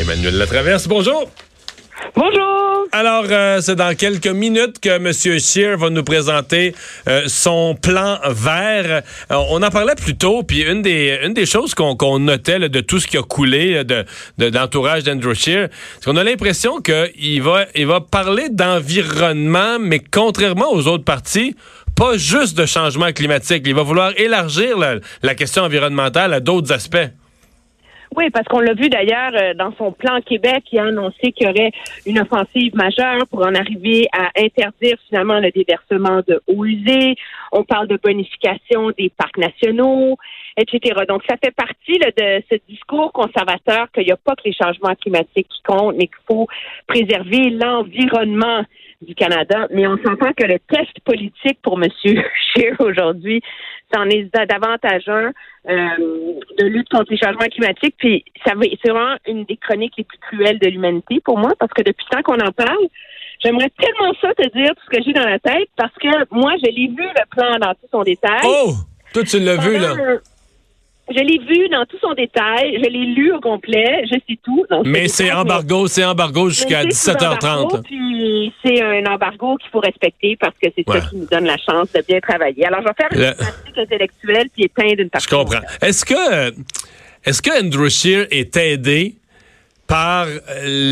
Emmanuel Latraverse, bonjour. Bonjour. Alors, euh, c'est dans quelques minutes que M. Scheer va nous présenter euh, son plan vert. Euh, on en parlait plus tôt, puis une des, une des choses qu'on notait de tout ce qui a coulé de, d'entourage d'Andrew Scheer, c'est qu'on a l'impression qu'il va, il va parler d'environnement, mais contrairement aux autres partis, pas juste de changement climatique. Il va vouloir élargir la question environnementale à d'autres aspects. Oui, parce qu'on l'a vu d'ailleurs euh, dans son plan Québec, il a annoncé qu'il y aurait une offensive majeure pour en arriver à interdire finalement le déversement de eau usée. On parle de bonification des parcs nationaux, etc. Donc, ça fait partie de ce discours conservateur qu'il n'y a pas que les changements climatiques qui comptent, mais qu'il faut préserver l'environnement du Canada. Mais on s'entend que le test politique pour M. Scheer aujourd'hui, c'en est davantage un euh, de lutte contre les changements climatiques. Puis ça c'est vraiment une des chroniques les plus cruelles de l'humanité pour moi, parce que depuis tant qu'on en parle, j'aimerais tellement ça te dire tout ce que j'ai dans la tête, parce que moi, je l'ai vu le plan dans tout son détail. Oh! Toi, tu l'as vu, là. Je l'ai vu dans tout son détail. Je l'ai lu au complet. Je sais tout. mais c'est embargo, c'est embargo jusqu'à 17h30. Puis c'est un embargo qu'il faut respecter parce que c'est ça qui nous donne la chance de bien travailler. Alors, je vais faire une pratique intellectuelle puis éteindre une partie. Je comprends. Est-ce que, est-ce que Andrew Scheer est aidé par euh,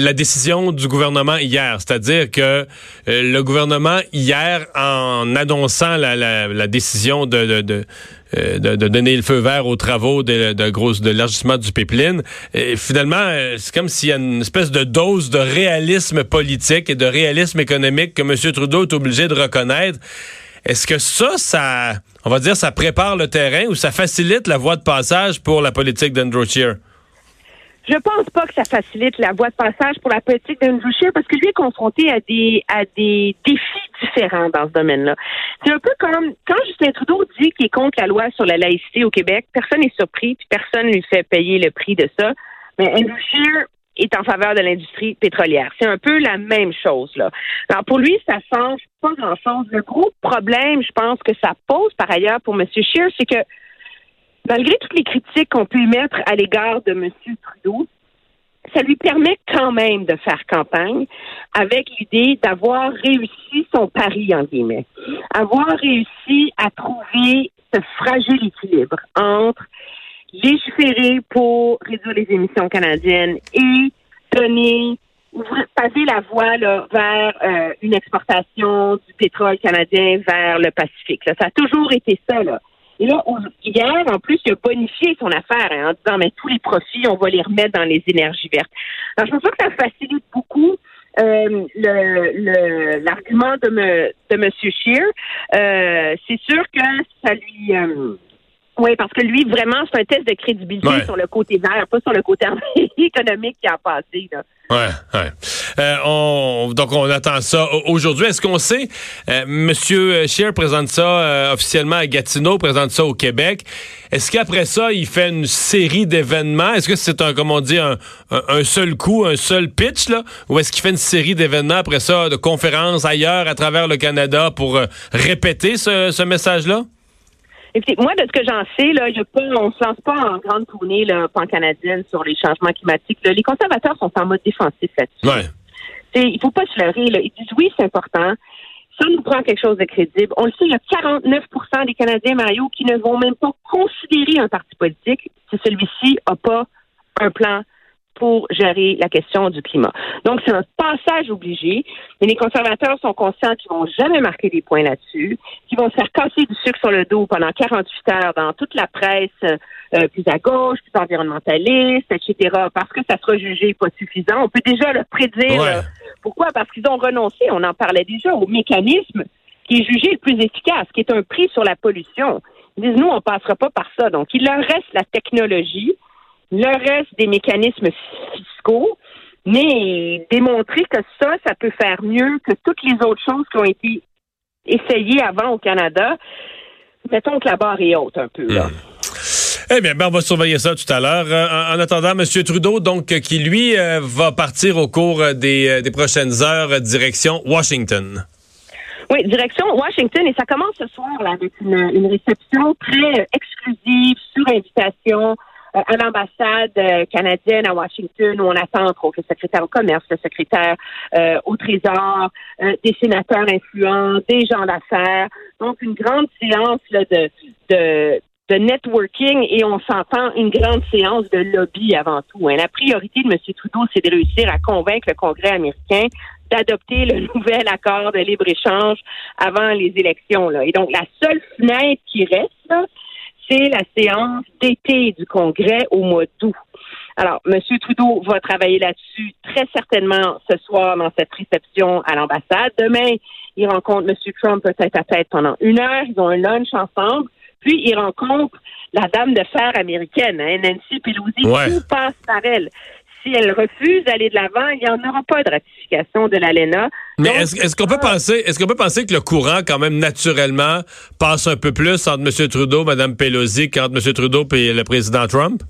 la décision du gouvernement hier. C'est-à-dire que euh, le gouvernement hier, en annonçant la, décision euh, de, donner le feu vert aux travaux de, l'élargissement du pipeline, finalement, c'est comme s'il y a une espèce de dose de réalisme politique et de réalisme économique que M. Trudeau est obligé de reconnaître. Est-ce que ça, ça, on va dire, ça prépare le terrain ou ça facilite la voie de passage pour la politique d'Andrew Scheer? Je pense pas que ça facilite la voie de passage pour la politique d'Andrew Scheer parce que lui est confronté à des à des défis différents dans ce domaine-là. C'est un peu comme quand Justin Trudeau dit qu'il est contre la loi sur la laïcité au Québec, personne n'est surpris puis personne lui fait payer le prix de ça. Mais Andrew Scheer est en faveur de l'industrie pétrolière. C'est un peu la même chose là. Alors pour lui, ça change pas grand-chose. Le gros problème, je pense que ça pose par ailleurs pour M. Scheer, c'est que malgré toutes les critiques qu'on peut émettre à l'égard de M. Trudeau, ça lui permet quand même de faire campagne avec l'idée d'avoir réussi son pari, en guillemets. Avoir réussi à trouver ce fragile équilibre entre légiférer pour réduire les émissions canadiennes et donner passer la voie vers euh, une exportation du pétrole canadien vers le Pacifique. Ça a toujours été ça. Là. Et là, hier, en plus, il a bonifié son affaire hein, en disant, mais tous les profits, on va les remettre dans les énergies vertes. Alors, je pense que ça facilite beaucoup euh, l'argument de, me, de M. Scheer. Euh, c'est sûr que ça lui... Euh, oui, parce que lui, vraiment, c'est un test de crédibilité sur le côté vert, pas sur le côté économique qui a passé. Là. Ouais, ouais. Euh, on, donc, on attend ça aujourd'hui. Est-ce qu'on sait, euh, Monsieur Scheer présente ça euh, officiellement à Gatineau, présente ça au Québec. Est-ce qu'après ça, il fait une série d'événements? Est-ce que c'est un, comme on dit, un, un, seul coup, un seul pitch, là? Ou est-ce qu'il fait une série d'événements après ça, de conférences ailleurs à travers le Canada pour répéter ce, ce message-là? Écoutez, moi, de ce que j'en sais, là, on se lance pas en grande tournée là, pan-canadienne sur les changements climatiques. Les conservateurs sont en mode défensif là-dessus. Ouais. Il faut pas se leurrer. Là. Ils disent oui, c'est important. Ça nous prend quelque chose de crédible. On le sait, il y a 49% des Canadiens, Mario, qui ne vont même pas considérer un parti politique si celui-ci n'a pas un plan pour gérer la question du climat. Donc, c'est un passage obligé, mais les conservateurs sont conscients qu'ils vont jamais marquer des points là-dessus, qu'ils vont se faire casser du sucre sur le dos pendant 48 heures dans toute la presse euh, plus à gauche, plus environnementaliste, etc., parce que ça sera jugé pas suffisant. On peut déjà le prédire. pourquoi? Parce qu'ils ont renoncé, on en parlait déjà, au mécanisme qui est jugé le plus efficace, qui est un prix sur la pollution. Ils disent, nous, on passera pas par ça. Donc, il leur reste la technologie, le reste des mécanismes fiscaux, mais démontrer que ça, ça peut faire mieux que toutes les autres choses qui ont été essayées avant au Canada, mettons que la barre est haute un peu. Là. Eh bien, ben, on va surveiller ça tout à l'heure. Euh, en, attendant, M. Trudeau, donc, qui lui euh, va partir au cours euh, des, des prochaines heures direction Washington. Oui, direction Washington et ça commence ce soir là, avec une, une réception très exclusive sur invitation à l'ambassade canadienne à Washington où on attend entre autres le secrétaire au commerce, le secrétaire au trésor, des sénateurs influents, des gens d'affaires. Donc une grande séance là, de, de de networking et on s'entend une grande séance de lobby avant tout. Hein. La priorité de M. Trudeau, c'est de réussir à convaincre le Congrès américain d'adopter le nouvel accord de libre-échange avant les élections. Là. Et donc, la seule fenêtre qui reste, c'est la séance d'été du Congrès au mois d'août. Alors, M. Trudeau va travailler là-dessus très certainement ce soir dans cette réception à l'ambassade. Demain, il rencontre M. Trump peut-être à tête pendant une heure. Ils ont un lunch ensemble. Puis, il rencontre la dame de fer américaine, hein, Nancy Pelosi. Tout passe par elle. Si elle refuse d'aller de l'avant, il n'y en aura pas de ratification de l'ALENA. Mais est-ce qu'on peut penser, est-ce qu'on peut penser que le courant, quand même, naturellement, passe un peu plus entre M. Trudeau, Mme Pelosi, qu'entre M. Trudeau et le président Trump?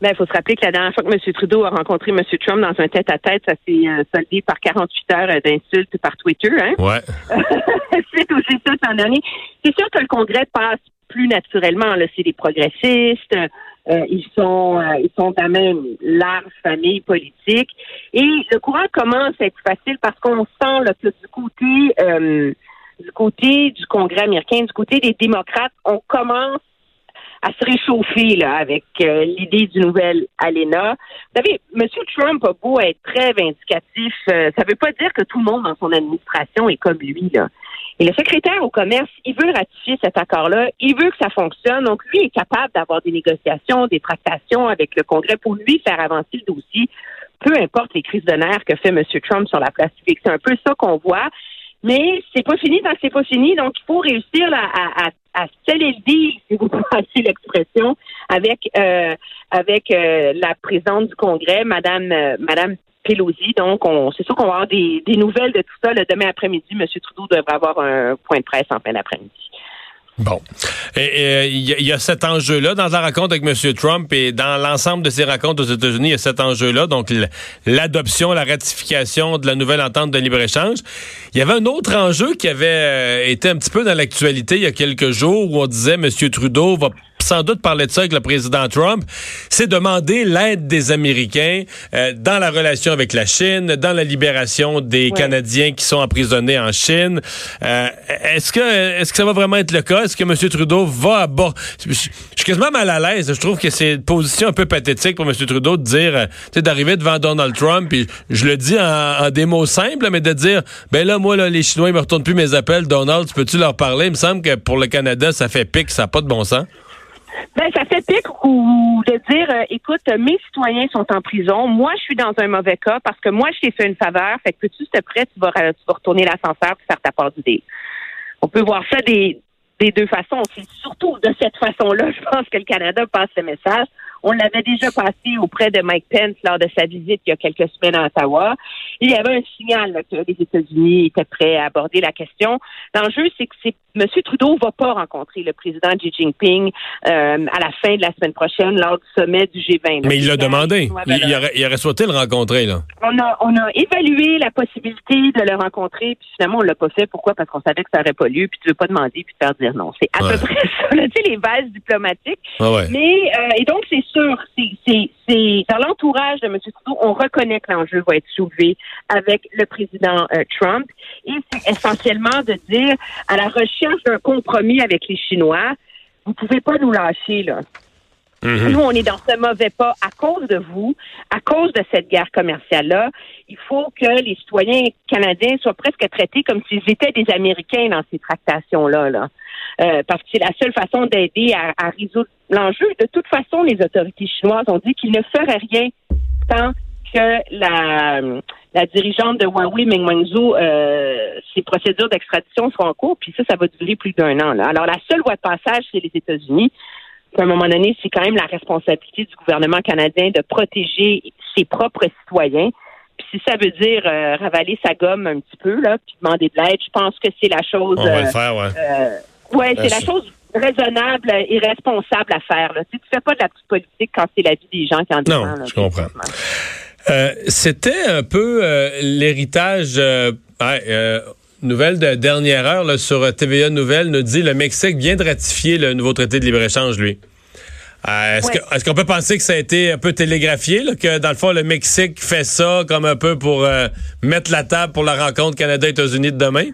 Ben, il faut se rappeler que la dernière fois que M. Trudeau a rencontré M. Trump dans un tête-à-tête, ça s'est euh, soldé par 48 heures d'insultes par Twitter. Hein? Ouais. C'est aussi ça. C'est sûr que le Congrès passe plus naturellement. Là, c'est des progressistes. Euh, ils sont euh, ils sont quand même large famille politique. Et le courant commence à être facile parce qu'on sent là, que du côté euh, du côté du Congrès américain, du côté des démocrates, on commence à se réchauffer là avec l'idée du nouvel ALENA. Vous savez, M. Trump a beau être très vindicatif, ça ne veut pas dire que tout le monde dans son administration est comme lui. Là. Et le secrétaire au commerce, il veut ratifier cet accord-là, il veut que ça fonctionne. Donc, lui est capable d'avoir des négociations, des tractations avec le Congrès pour lui faire avancer le dossier, peu importe les crises de nerfs que fait M. Trump sur la place publique. C'est un peu ça qu'on voit. Mais c'est pas fini tant que c'est pas fini. Donc, il faut réussir à, à, à sceller le si vous passez l'expression, avec euh, avec euh, la présidente du Congrès, Madame euh, Madame Pelosi. Donc, on, c'est sûr qu'on va avoir des, nouvelles de tout ça. Le demain après-midi, M. Trudeau devrait avoir un point de presse en fin d'après-midi. Bon. Et il y, a cet enjeu-là dans la rencontre avec M. Trump et dans l'ensemble de ses rencontres aux États-Unis, il y a cet enjeu-là, donc l'adoption, la ratification de la nouvelle entente de libre-échange. Il y avait un autre enjeu qui avait euh, été un petit peu dans l'actualité il y a quelques jours où on disait M. Trudeau va sans doute parler de ça avec le président Trump, c'est demander l'aide des Américains euh, dans la relation avec la Chine, dans la libération des Canadiens qui sont emprisonnés en Chine. Euh, est-ce que est-ce que ça va vraiment être le cas? Est-ce que M. Trudeau va aborder... Je, suis quasiment mal à l'aise. Je trouve que c'est une position un peu pathétique pour M. Trudeau de dire, euh, tu sais, d'arriver devant Donald Trump, puis je le dis en, des mots simples, mais de dire, ben là, moi, là, les Chinois, ils me retournent plus mes appels. Donald, peux-tu leur parler? Il me semble que pour le Canada, ça fait pique, ça n'a pas de bon sens. Ben, ça fait pique ou de dire, euh, écoute, mes citoyens sont en prison, moi, je suis dans un mauvais cas parce que moi, je t'ai fait une faveur, fait que s'il te plaît, tu vas, tu vas retourner l'ascenseur pour faire ta part d'idée. On peut voir ça des, des deux façons. C'est surtout de cette façon-là, je pense que le Canada passe le message. On l'avait déjà passé auprès de Mike Pence lors de sa visite il y a quelques semaines à Ottawa. Il y avait un signal que les États-Unis étaient prêts à aborder la question. L'enjeu, c'est que c'est M. Trudeau va pas rencontrer le président Xi Jinping euh, à la fin de la semaine prochaine lors du sommet du G20. Mais il l'a demandé. Il, aurait, il, aurait, souhaité le rencontrer. Là. On, a, on a évalué la possibilité de le rencontrer, puis finalement, on l'a pas fait. Pourquoi? Parce qu'on savait que ça n'aurait pas lieu, puis tu veux pas demander, puis faire dire non. C'est à peu près ça, là, tu sais, les bases diplomatiques. Mais, euh, et donc, c'est sûr, c'est dans l'entourage de M. Trudeau, on reconnaît que l'enjeu va être soulevé avec le président euh, Trump. Et c'est essentiellement de dire, à la recherche d'un compromis avec les Chinois, vous pouvez pas nous lâcher, là. Mm-hmm. Nous, on est dans ce mauvais pas à cause de vous, à cause de cette guerre commerciale-là. Il faut que les citoyens canadiens soient presque traités comme s'ils étaient des Américains dans ces tractations-là. Là. Euh, parce que c'est la seule façon d'aider à, résoudre l'enjeu. De toute façon, les autorités chinoises ont dit qu'ils ne feraient rien tant que la, la dirigeante de Huawei, Meng Wanzhou, euh, ses procédures d'extradition seront en cours, puis ça, ça va durer plus d'un an. Là. Alors, la seule voie de passage, c'est les États-Unis. À un moment donné, c'est quand même la responsabilité du gouvernement canadien de protéger ses propres citoyens. Puis si ça veut dire euh, ravaler sa gomme un petit peu, là, puis demander de l'aide, je pense que c'est la chose. On va le faire, ouais. Oui, c'est la chose raisonnable et responsable à faire. Là. Tu ne fais pas de la petite politique quand c'est la vie des gens qui en dépendent. Non, je comprends. Euh, C'était un peu euh, l'héritage... Euh, euh, nouvelle de dernière heure là, sur TVA Nouvelle nous dit le Mexique vient de ratifier le nouveau traité de libre-échange, lui. Euh, est-ce qu'on peut penser que ça a été un peu télégraphié, que dans le fond, le Mexique fait ça comme un peu pour euh, mettre la table pour la rencontre Canada-États-Unis de demain?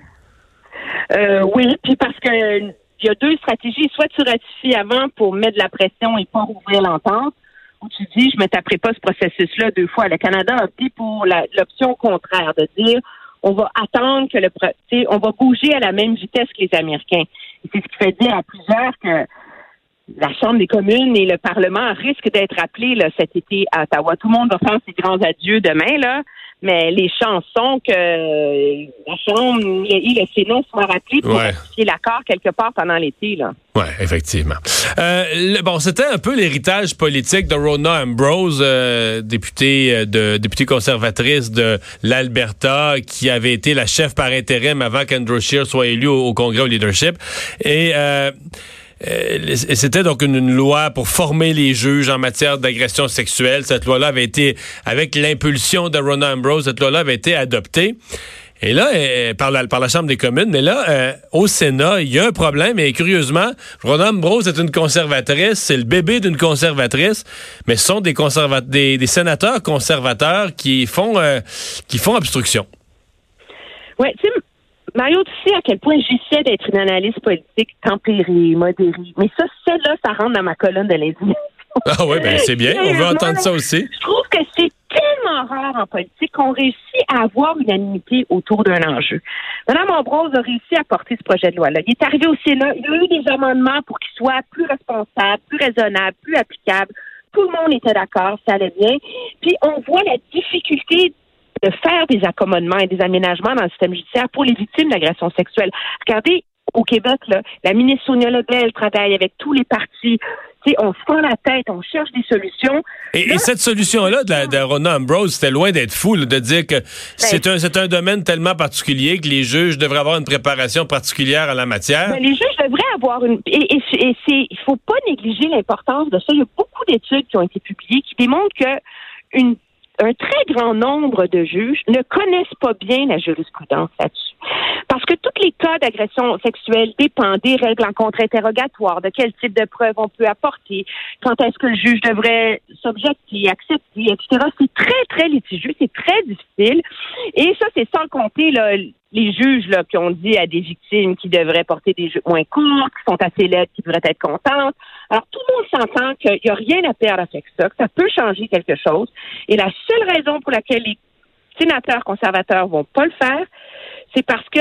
Euh, oui, puis parce que il y a deux stratégies. Soit tu ratifies avant pour mettre de la pression et pas ouvrir l'entente, ou tu dis, je me taperai pas ce processus-là deux fois. Le Canada a opté pour l'option contraire, de dire, on va attendre que le, on va bouger à la même vitesse que les Américains. c'est ce qui fait dire à plusieurs que la Chambre des communes et le Parlement risquent d'être appelés là, cet été à Ottawa. Tout le monde va faire ses grands adieux demain, là, mais les chances sont que la Chambre et le Sénat soient rappelés pour ouais. l'accord quelque part pendant l'été. Là. Oui, effectivement. Euh, bon, c'était un peu l'héritage politique de Rona Ambrose, euh, députée euh, de députée conservatrice de l'Alberta, qui avait été la chef par intérim avant qu'Andrew Scheer soit élu au, au, Congrès au leadership. Et euh, euh, c'était donc une, loi pour former les juges en matière d'agression sexuelle. Cette loi-là avait été, avec l'impulsion de Rona Ambrose, cette loi-là avait été adoptée. Et là, euh, par, la, par la Chambre des communes, mais là, euh, au Sénat, il y a un problème. Et curieusement, Rona Ambrose est une conservatrice, c'est le bébé d'une conservatrice, mais ce sont des, des, des sénateurs conservateurs qui font, qui font obstruction. Oui, tu Mario, tu sais à quel point j'essaie d'être une analyse politique tempérée, modérée. Mais ça, celle-là, ça rentre dans ma colonne de l'indignation. Ah oui, ben c'est bien. On veut entendre ça aussi. Je trouve que c'est tellement rare en politique qu'on réussit à avoir une unanimité autour d'un enjeu. Mme Ambrose a réussi à porter ce projet de loi-là. Il est arrivé au Sénat, il y a eu des amendements pour qu'il soit plus responsable, plus raisonnable, plus applicable. Tout le monde était d'accord, ça allait bien. Puis on voit la difficulté de faire des accommodements et des aménagements dans le système judiciaire pour les victimes d'agressions sexuelles. Regardez, au Québec, là, la ministre Sonia Lebel travaille avec tous les partis. sais, on se prend la tête, on cherche des solutions. Et, cette solution-là de, de Rona Ambrose, c'était loin d'être fou de dire que ben, c'est un, un domaine tellement particulier que les juges devraient avoir une préparation particulière à la matière. Ben, les juges devraient avoir une... Et, et, et il faut pas négliger l'importance de ça. Il y a beaucoup d'études qui ont été publiées qui démontrent que une un très grand nombre de juges ne connaissent pas bien la jurisprudence là-dessus. Parce que tous les cas d'agression sexuelle dépendent des règles en contre-interrogatoire, de quel type de preuves on peut apporter, quand est-ce que le juge devrait s'objecter, accepter, etc. C'est très, très litigieux, c'est très difficile. Et ça, c'est sans compter là, les juges là, qui ont dit à des victimes qui devraient porter des jeux moins courts, qui sont assez laides, qui devraient être contentes. Alors, tout le monde s'entend qu'il n'y a rien à perdre avec ça, que ça peut changer quelque chose. Et la seule raison pour laquelle les sénateurs conservateurs vont pas le faire, c'est parce que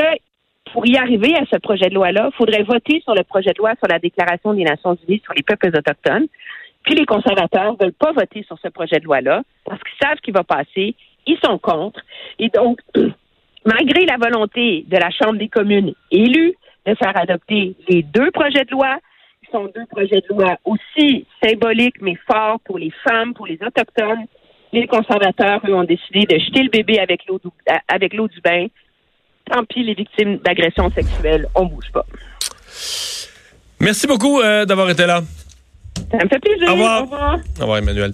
pour y arriver à ce projet de loi-là, il faudrait voter sur le projet de loi sur la Déclaration des Nations Unies sur les peuples autochtones. Puis les conservateurs veulent pas voter sur ce projet de loi-là parce qu'ils savent ce qui va passer. Ils sont contre. Et donc, malgré la volonté de la Chambre des communes élue de faire adopter les deux projets de loi, qui sont deux projets de loi aussi symboliques mais forts pour les femmes, pour les autochtones, les conservateurs, eux, ont décidé de jeter le bébé avec l'eau du, avec l'eau du bain. Tant pis, les victimes d'agressions sexuelles, on bouge pas. Merci beaucoup euh, d'avoir été là. Ça me fait plaisir. Au revoir. Au revoir, Emmanuel.